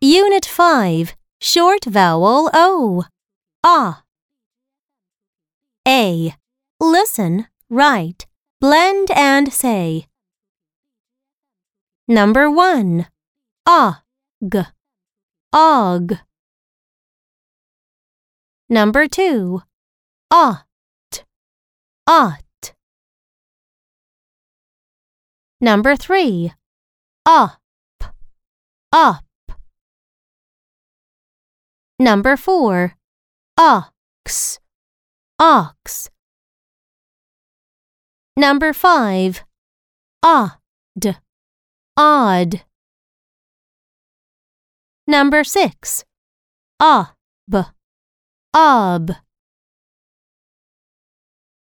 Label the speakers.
Speaker 1: Unit 5 Short Vowel O. Ah. A. Listen, write, blend, and say. Number 1. Og. Og. Number 2. Ot. Ought. Number 3. Up. Up. Number 4. Ox. Ox. Number 5. Odd. Odd. Number 6. Ob. Ob.